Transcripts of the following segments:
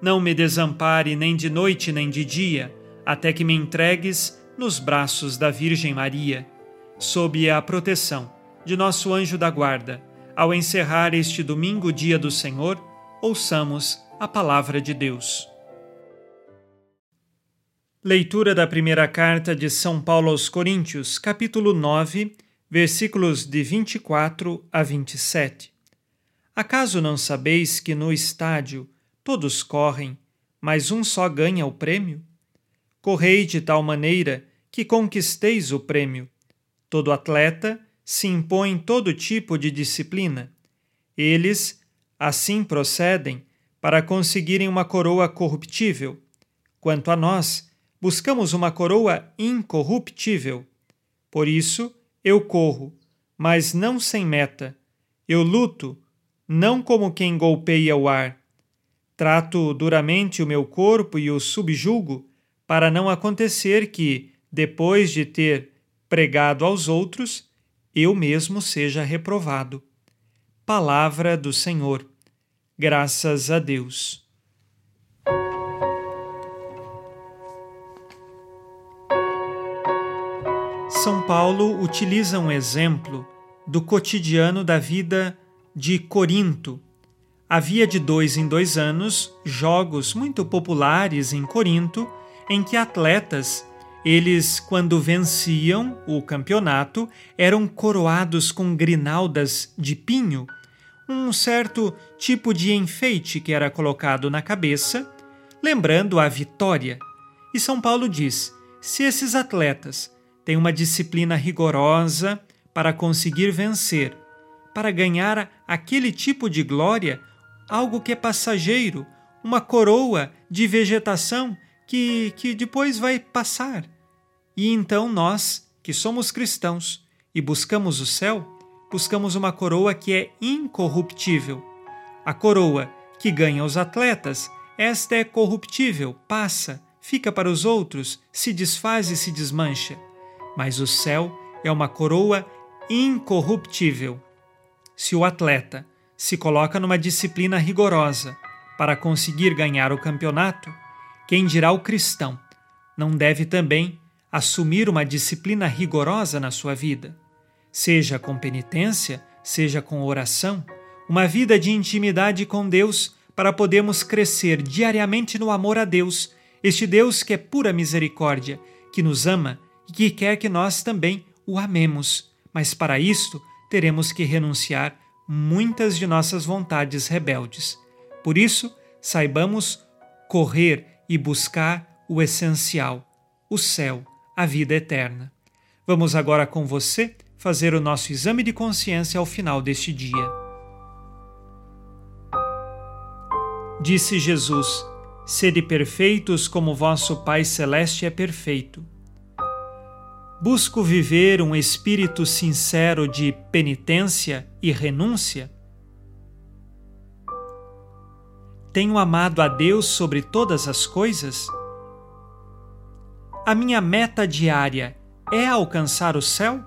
não me desampare nem de noite nem de dia, até que me entregues nos braços da Virgem Maria, sob a proteção de nosso anjo da guarda. Ao encerrar este domingo, dia do Senhor, ouçamos a palavra de Deus. Leitura da primeira carta de São Paulo aos Coríntios, capítulo 9, versículos de 24 a 27. Acaso não sabeis que no estádio todos correm, mas um só ganha o prêmio? Correi de tal maneira que conquisteis o prêmio. Todo atleta se impõe todo tipo de disciplina. Eles, assim procedem, para conseguirem uma coroa corruptível. Quanto a nós, buscamos uma coroa incorruptível. Por isso, eu corro, mas não sem meta. Eu luto, não como quem golpeia o ar. Trato duramente o meu corpo e o subjugo, para não acontecer que, depois de ter pregado aos outros, eu mesmo seja reprovado. Palavra do Senhor. Graças a Deus. São Paulo utiliza um exemplo do cotidiano da vida de Corinto. Havia de dois em dois anos jogos muito populares em Corinto em que atletas eles, quando venciam o campeonato, eram coroados com grinaldas de pinho, um certo tipo de enfeite que era colocado na cabeça, lembrando a vitória. E São Paulo diz: se esses atletas têm uma disciplina rigorosa para conseguir vencer, para ganhar aquele tipo de glória, algo que é passageiro, uma coroa de vegetação que, que depois vai passar. E então nós, que somos cristãos e buscamos o céu, buscamos uma coroa que é incorruptível. A coroa que ganha os atletas, esta é corruptível, passa, fica para os outros, se desfaz e se desmancha. Mas o céu é uma coroa incorruptível. Se o atleta se coloca numa disciplina rigorosa. Para conseguir ganhar o campeonato, quem dirá o cristão? Não deve também assumir uma disciplina rigorosa na sua vida, seja com penitência, seja com oração, uma vida de intimidade com Deus para podermos crescer diariamente no amor a Deus, este Deus que é pura misericórdia, que nos ama e que quer que nós também o amemos. Mas para isto teremos que renunciar muitas de nossas vontades rebeldes. Por isso, saibamos correr e buscar o essencial, o céu, a vida eterna. Vamos agora com você fazer o nosso exame de consciência ao final deste dia. Disse Jesus: Sede perfeitos como vosso Pai Celeste é perfeito. Busco viver um espírito sincero de penitência e renúncia tenho amado a Deus sobre todas as coisas? A minha meta diária é alcançar o céu?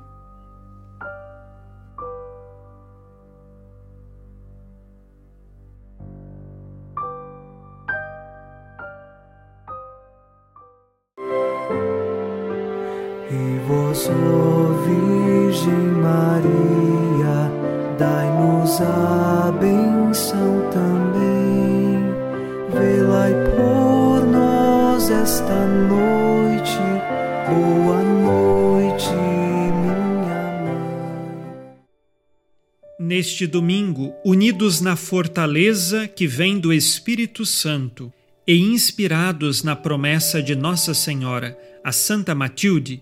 Virgem Maria, dai-nos a benção também. Por nós esta noite. Boa noite, minha mãe. Neste domingo, unidos na fortaleza que vem do Espírito Santo e inspirados na promessa de Nossa Senhora, a Santa Matilde,